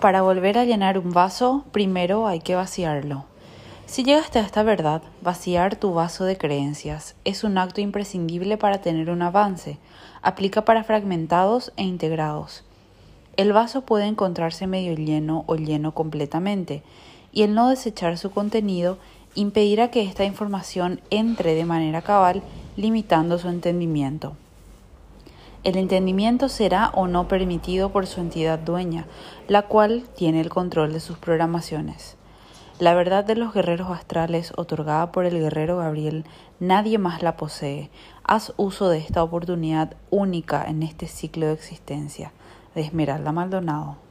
Para volver a llenar un vaso, primero hay que vaciarlo. Si llegaste a esta verdad, vaciar tu vaso de creencias es un acto imprescindible para tener un avance. Aplica para fragmentados e integrados. El vaso puede encontrarse medio lleno o lleno completamente, y el no desechar su contenido impedirá que esta información entre de manera cabal, limitando su entendimiento. El entendimiento será o no permitido por su entidad dueña, la cual tiene el control de sus programaciones. La verdad de los guerreros astrales otorgada por el guerrero Gabriel, nadie más la posee. Haz uso de esta oportunidad única en este ciclo de existencia. De Esmeralda Maldonado.